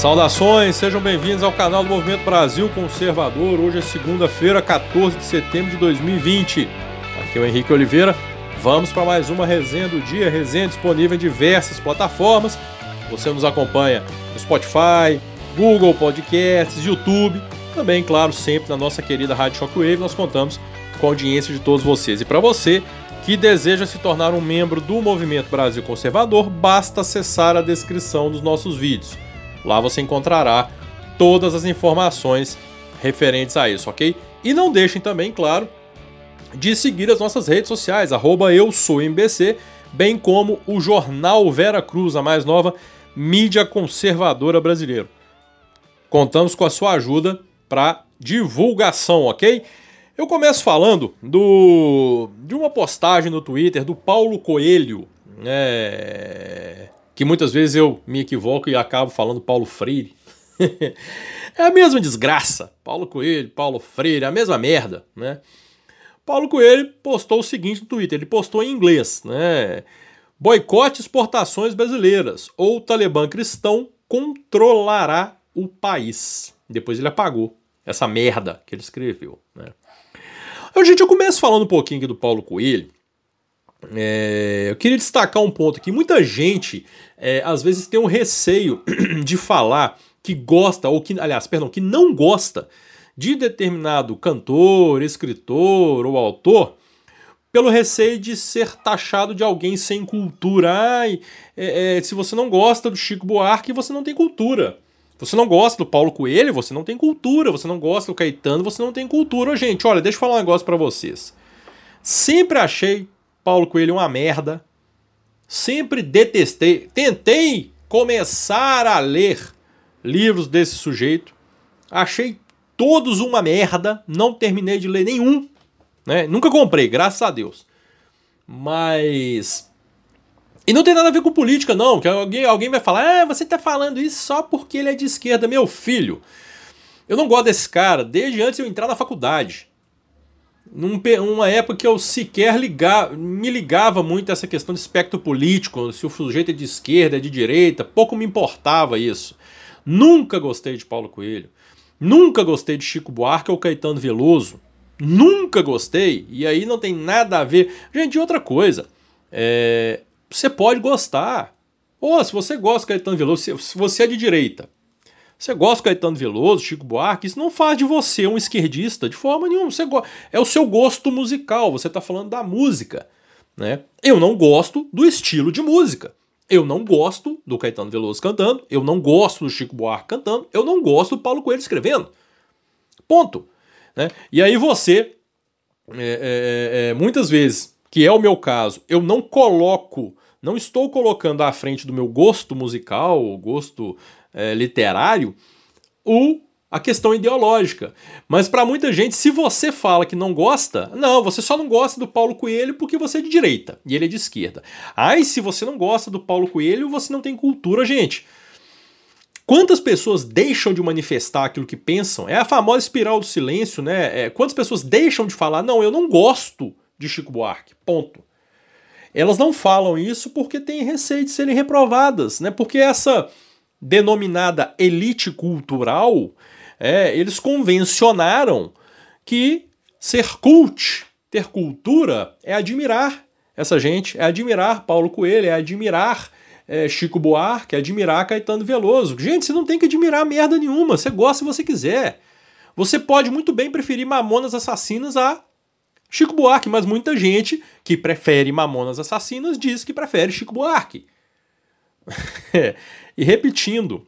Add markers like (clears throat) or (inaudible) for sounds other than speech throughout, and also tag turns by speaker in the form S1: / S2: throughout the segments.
S1: Saudações, sejam bem-vindos ao canal do Movimento Brasil Conservador. Hoje é segunda-feira, 14 de setembro de 2020. Aqui é o Henrique Oliveira. Vamos para mais uma resenha do dia, resenha disponível em diversas plataformas. Você nos acompanha no Spotify, Google Podcasts, YouTube, também, claro, sempre na nossa querida Rádio Shockwave. Nós contamos com a audiência de todos vocês. E para você que deseja se tornar um membro do Movimento Brasil Conservador, basta acessar a descrição dos nossos vídeos. Lá você encontrará todas as informações referentes a isso, ok? E não deixem também, claro, de seguir as nossas redes sociais, arroba eu sou MBC, bem como o Jornal Vera Cruz, a mais nova mídia conservadora brasileira. Contamos com a sua ajuda para divulgação, ok? Eu começo falando do de uma postagem no Twitter do Paulo Coelho, é, que muitas vezes eu me equivoco e acabo falando Paulo Freire. (laughs) é a mesma desgraça. Paulo Coelho, Paulo Freire, a mesma merda, né? Paulo Coelho postou o seguinte no Twitter, ele postou em inglês, né? Boicote exportações brasileiras ou Talibã cristão controlará o país. Depois ele apagou essa merda que ele escreveu, né? Eu, gente, eu começo falando um pouquinho aqui do Paulo Coelho. É, eu queria destacar um ponto aqui. Muita gente, é, às vezes, tem um receio (clears throat) de falar que gosta, ou que, aliás, perdão, que não gosta de determinado cantor, escritor ou autor pelo receio de ser taxado de alguém sem cultura. Ai, é, é, se você não gosta do Chico Buarque, você não tem cultura. Você não gosta do Paulo Coelho, você não tem cultura. Você não gosta do Caetano, você não tem cultura. Gente, olha, deixa eu falar um negócio para vocês. Sempre achei Paulo Coelho uma merda. Sempre detestei. Tentei começar a ler livros desse sujeito. Achei todos uma merda, não terminei de ler nenhum, né? Nunca comprei, graças a Deus. Mas e não tem nada a ver com política não, que alguém, alguém vai falar: "Ah, você tá falando isso só porque ele é de esquerda, meu filho". Eu não gosto desse cara desde antes de eu entrar na faculdade. Num, numa época que eu sequer ligava, me ligava muito a essa questão de espectro político, se o sujeito é de esquerda, é de direita, pouco me importava isso. Nunca gostei de Paulo Coelho. Nunca gostei de Chico Buarque ou Caetano Veloso. Nunca gostei. E aí não tem nada a ver. Gente, outra coisa. É, você pode gostar. Ou se você gosta de Caetano Veloso, se você é de direita, você gosta de Caetano Veloso, Chico Buarque, isso não faz de você um esquerdista de forma nenhuma. Você é o seu gosto musical, você está falando da música. Né? Eu não gosto do estilo de música. Eu não gosto do Caetano Veloso cantando, eu não gosto do Chico Buarque cantando, eu não gosto do Paulo Coelho escrevendo. Ponto. Né? E aí você, é, é, é, muitas vezes, que é o meu caso, eu não coloco, não estou colocando à frente do meu gosto musical, gosto é, literário, o a questão ideológica. Mas para muita gente, se você fala que não gosta, não, você só não gosta do Paulo Coelho porque você é de direita e ele é de esquerda. Ai, se você não gosta do Paulo Coelho, você não tem cultura, gente. Quantas pessoas deixam de manifestar aquilo que pensam? É a famosa espiral do silêncio, né? É, quantas pessoas deixam de falar, não, eu não gosto de Chico Buarque, ponto. Elas não falam isso porque têm receio de serem reprovadas, né? Porque essa denominada elite cultural é, eles convencionaram que ser cult, ter cultura, é admirar essa gente, é admirar Paulo Coelho, é admirar é, Chico Buarque, é admirar Caetano Veloso. Gente, você não tem que admirar merda nenhuma, você gosta se você quiser. Você pode muito bem preferir Mamonas Assassinas a Chico Buarque, mas muita gente que prefere Mamonas Assassinas diz que prefere Chico Buarque. (laughs) e repetindo,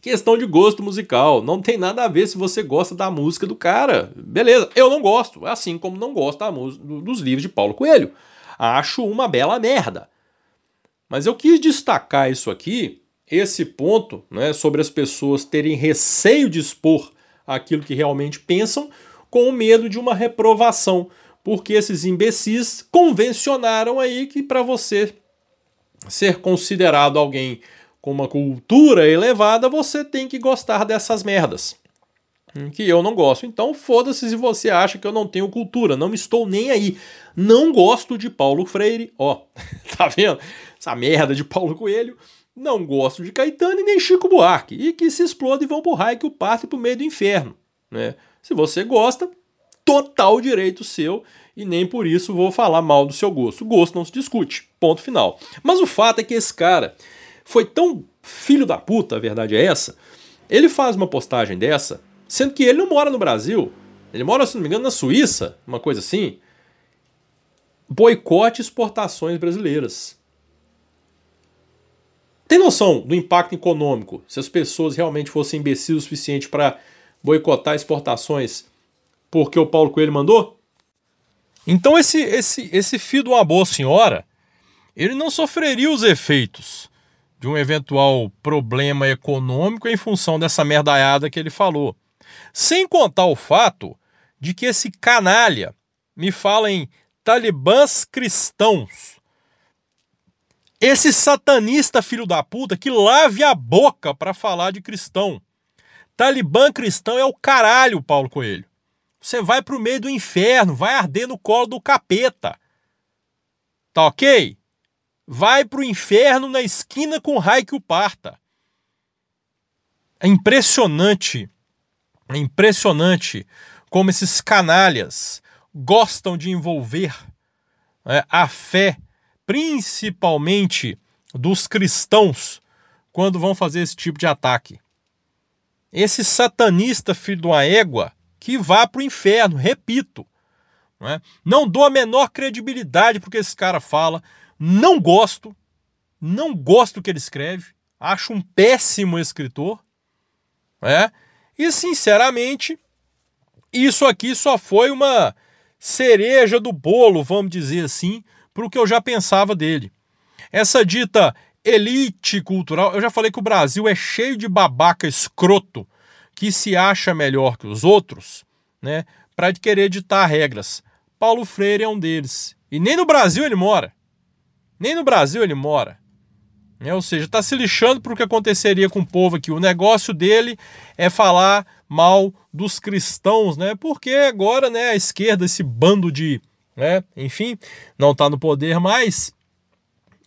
S1: questão de gosto musical. Não tem nada a ver se você gosta da música do cara. Beleza, eu não gosto, assim como não gosto da dos livros de Paulo Coelho. Acho uma bela merda. Mas eu quis destacar isso aqui, esse ponto, né, sobre as pessoas terem receio de expor aquilo que realmente pensam, com o medo de uma reprovação, porque esses imbecis convencionaram aí que para você ser considerado alguém com uma cultura elevada, você tem que gostar dessas merdas. Que eu não gosto. Então, foda-se se você acha que eu não tenho cultura. Não estou nem aí. Não gosto de Paulo Freire. Ó, (laughs) tá vendo? Essa merda de Paulo Coelho. não gostam de Caetano e nem Chico Buarque, e que se explodem e vão pro raio que o partem pro meio do inferno. Né? Se você gosta, total direito seu, e nem por isso vou falar mal do seu gosto. O gosto não se discute, ponto final. Mas o fato é que esse cara foi tão filho da puta, a verdade é essa, ele faz uma postagem dessa, sendo que ele não mora no Brasil, ele mora, se não me engano, na Suíça, uma coisa assim. Boicote exportações brasileiras. Tem noção do impacto econômico se as pessoas realmente fossem imbecis o suficiente para boicotar exportações porque o Paulo Coelho mandou? Então esse esse esse filho de uma boa senhora, ele não sofreria os efeitos de um eventual problema econômico em função dessa merdaiada que ele falou. Sem contar o fato de que esse canalha me fala em talibãs cristãos. Esse satanista filho da puta que lave a boca para falar de cristão. Talibã cristão é o caralho, Paulo Coelho. Você vai pro meio do inferno, vai arder no colo do capeta. Tá ok? Vai pro inferno na esquina com o raio que o parta. É impressionante, é impressionante como esses canalhas gostam de envolver é, a fé, principalmente dos cristãos, quando vão fazer esse tipo de ataque. Esse satanista filho de uma égua que vá para o inferno, repito. Não, é? não dou a menor credibilidade porque esse cara fala, não gosto, não gosto do que ele escreve, acho um péssimo escritor, é? e sinceramente isso aqui só foi uma cereja do bolo, vamos dizer assim, para o que eu já pensava dele. Essa dita elite cultural, eu já falei que o Brasil é cheio de babaca escroto que se acha melhor que os outros, né, para querer ditar regras. Paulo Freire é um deles. E nem no Brasil ele mora. Nem no Brasil ele mora. É, ou seja, está se lixando para o que aconteceria com o povo aqui. O negócio dele é falar mal dos cristãos, né? Porque agora, né, a esquerda, esse bando de, né, enfim, não está no poder mais,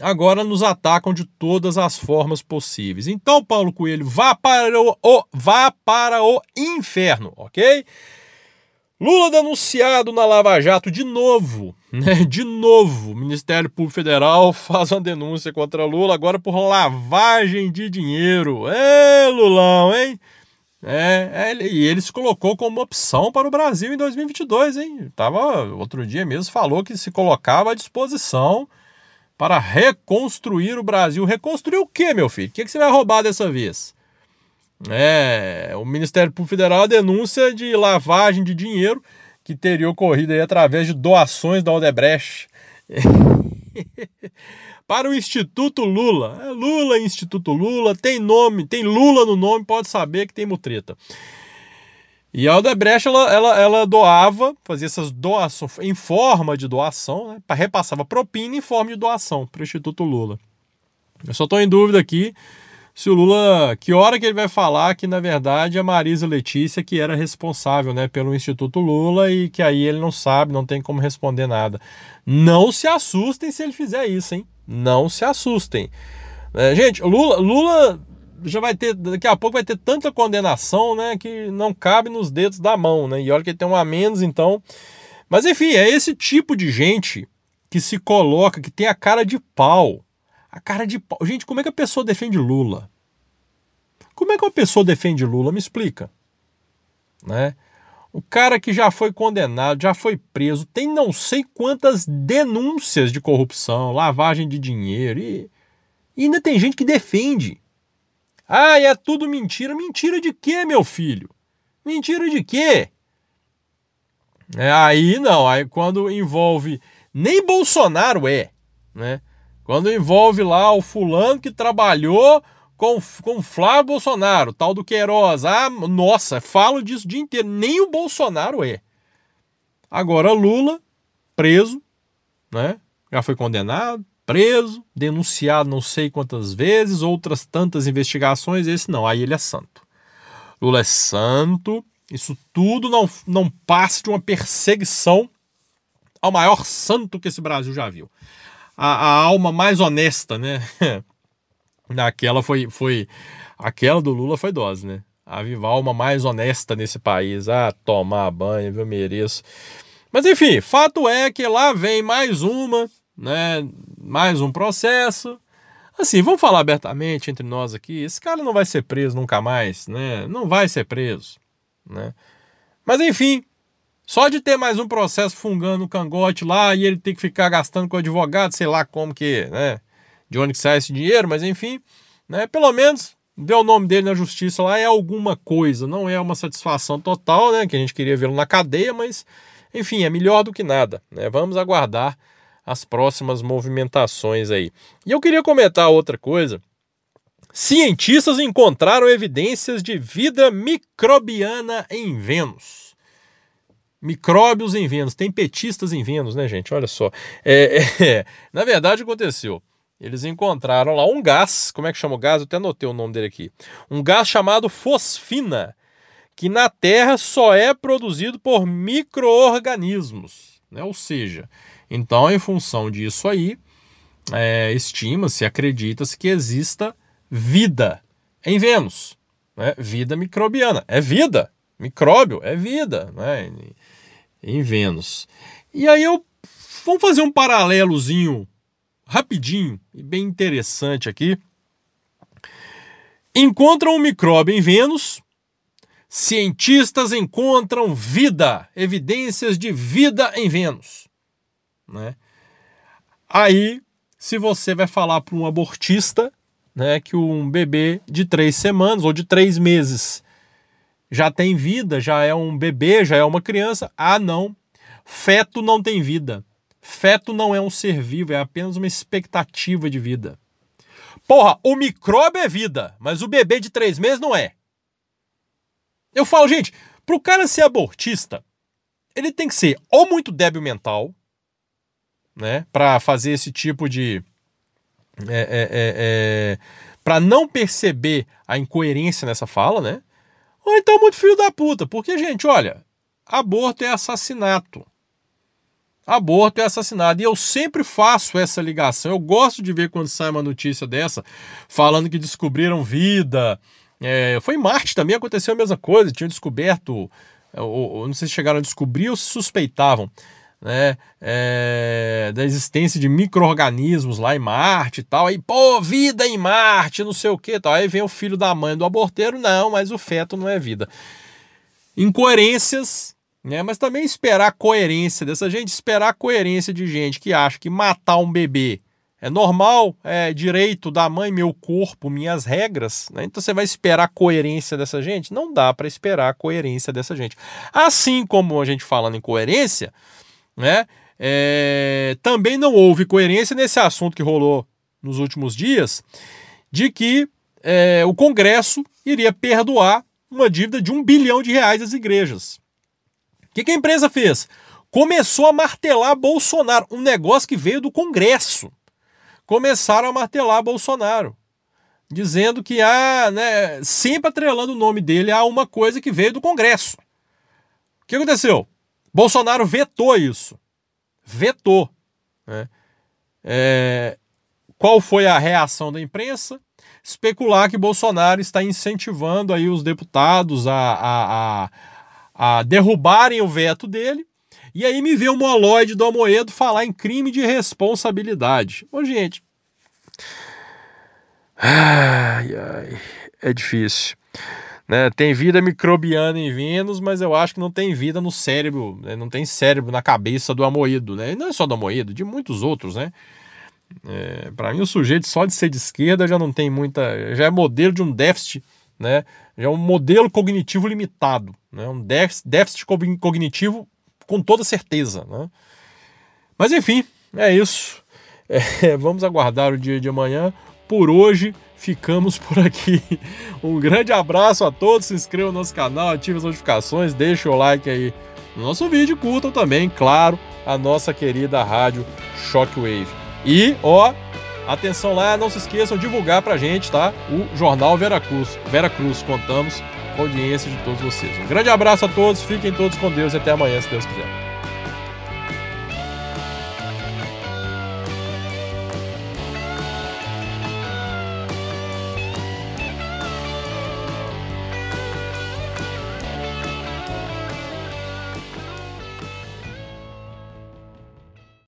S1: agora nos atacam de todas as formas possíveis. Então, Paulo Coelho, vá para o, o vá para o inferno, ok? Lula denunciado na Lava Jato de novo, (laughs) né? De novo, o Ministério Público Federal (laughs) faz uma denúncia contra Lula agora por lavagem de dinheiro. É, Lulão, hein? É, é, e ele se colocou como opção para o Brasil em 2022, hein? Tava, outro dia mesmo falou que se colocava à disposição para reconstruir o Brasil. Reconstruir o quê, meu filho? O que, que você vai roubar dessa vez? É, o Ministério Público Federal denúncia de lavagem de dinheiro que teria ocorrido aí através de doações da Odebrecht. (laughs) para o Instituto Lula. É Lula, Instituto Lula, tem nome, tem Lula no nome, pode saber que tem mutreta. E a Odebrecht, ela, ela, ela doava, fazia essas doações em forma de doação, né? repassava propina em forma de doação para o Instituto Lula. Eu só estou em dúvida aqui se o Lula, que hora que ele vai falar que na verdade a Marisa Letícia que era responsável, né, pelo Instituto Lula e que aí ele não sabe, não tem como responder nada. Não se assustem se ele fizer isso, hein? Não se assustem. É, gente, Lula, Lula já vai ter, daqui a pouco vai ter tanta condenação, né, que não cabe nos dedos da mão, né? E olha que tem um a menos, então. Mas enfim, é esse tipo de gente que se coloca, que tem a cara de pau. A cara de pau. Gente, como é que a pessoa defende Lula? Como é que uma pessoa defende Lula? Me explica. Né? O cara que já foi condenado, já foi preso, tem não sei quantas denúncias de corrupção, lavagem de dinheiro e, e ainda tem gente que defende. Ah, é tudo mentira. Mentira de quê, meu filho? Mentira de quê? É, aí não, aí quando envolve. Nem Bolsonaro é, né? Quando envolve lá o fulano que trabalhou com, com Flávio Bolsonaro, tal do Queiroz. Ah, nossa, falo disso o dia inteiro. Nem o Bolsonaro é. Agora Lula, preso, né? Já foi condenado, preso, denunciado não sei quantas vezes, outras tantas investigações, esse não, aí ele é santo. Lula é santo, isso tudo não, não passa de uma perseguição ao maior santo que esse Brasil já viu. A, a alma mais honesta, né? (laughs) Naquela foi, foi. Aquela do Lula foi dose, né? Avivar uma mais honesta nesse país. Ah, tomar banho, eu mereço. Mas enfim, fato é que lá vem mais uma, né? Mais um processo. Assim, vamos falar abertamente entre nós aqui. Esse cara não vai ser preso nunca mais, né? Não vai ser preso, né? Mas enfim, só de ter mais um processo fungando o cangote lá e ele ter que ficar gastando com o advogado, sei lá como que, né? De onde que sai esse dinheiro, mas enfim, né? Pelo menos deu o nome dele na justiça lá é alguma coisa, não é uma satisfação total, né? Que a gente queria vê-lo na cadeia, mas enfim, é melhor do que nada. Né? Vamos aguardar as próximas movimentações aí. E eu queria comentar outra coisa. Cientistas encontraram evidências de vida microbiana em Vênus. Micróbios em Vênus. Tem petistas em Vênus, né, gente? Olha só. É, (laughs) é, na verdade, aconteceu. Eles encontraram lá um gás. Como é que chama o gás? Eu até anotei o nome dele aqui. Um gás chamado fosfina que na Terra só é produzido por micro-organismos. Né? Ou seja, então, em função disso aí, é, estima-se, acredita-se que exista vida em Vênus. Né? Vida microbiana. É vida. Micróbio é vida né? em Vênus. E aí eu vamos fazer um paralelozinho rapidinho e bem interessante aqui. Encontram um micróbio em Vênus, Cientistas encontram vida, evidências de vida em Vênus. Né? Aí, se você vai falar para um abortista né, que um bebê de três semanas ou de três meses já tem vida, já é um bebê, já é uma criança, ah, não, feto não tem vida. Feto não é um ser vivo, é apenas uma expectativa de vida. Porra, o micróbio é vida, mas o bebê de três meses não é. Eu falo, gente, para o cara ser abortista, ele tem que ser ou muito débil mental, né, para fazer esse tipo de. É, é, é, é para não perceber a incoerência nessa fala, né? Ou então muito filho da puta, porque, gente, olha, aborto é assassinato. Aborto é assassinato. E eu sempre faço essa ligação. Eu gosto de ver quando sai uma notícia dessa, falando que descobriram vida, é, foi em Marte também aconteceu a mesma coisa, tinham descoberto, é, ou, ou, não sei se chegaram a descobrir ou se suspeitavam, né, é, da existência de micro-organismos lá em Marte e tal. Aí, pô, vida em Marte, não sei o que tal. Aí vem o filho da mãe do aborteiro, não, mas o feto não é vida. Incoerências, né, mas também esperar coerência dessa gente, esperar coerência de gente que acha que matar um bebê é normal, é direito da mãe, meu corpo, minhas regras. Né? Então você vai esperar coerência dessa gente? Não dá para esperar coerência dessa gente. Assim como a gente falando em coerência, né? É, também não houve coerência nesse assunto que rolou nos últimos dias, de que é, o Congresso iria perdoar uma dívida de um bilhão de reais às igrejas. O que, que a empresa fez? Começou a martelar Bolsonaro, um negócio que veio do Congresso começaram a martelar Bolsonaro, dizendo que há, né, sempre atrelando o nome dele a uma coisa que veio do Congresso. O que aconteceu? Bolsonaro vetou isso. Vetou. Né? É, qual foi a reação da imprensa? Especular que Bolsonaro está incentivando aí os deputados a, a, a, a derrubarem o veto dele e aí me vê o Moloide do Amoedo falar em crime de responsabilidade. Ô, gente. Ai, ai. É difícil. Né? Tem vida microbiana em Vênus, mas eu acho que não tem vida no cérebro, né? não tem cérebro na cabeça do Amoedo, né? E não é só do Amoedo, de muitos outros, né? É, para mim, o sujeito só de ser de esquerda já não tem muita. já é modelo de um déficit, né? Já é um modelo cognitivo limitado, né? Um déficit cognitivo com toda certeza. Né? Mas enfim, é isso. (laughs) É, vamos aguardar o dia de amanhã. Por hoje, ficamos por aqui. (laughs) Um grande abraço a todos. Se inscrevam no nosso canal, ative as notificações, deixe o like aí no nosso vídeo. Curtam também, claro, a nossa querida rádio Shockwave. E, ó, atenção lá, não se esqueçam de divulgar pra gente, tá? O Jornal Vera Cruz. Vera Cruz, contamos com a audiência de todos vocês. Um grande abraço a todos, fiquem todos com Deus e até amanhã, se Deus quiser.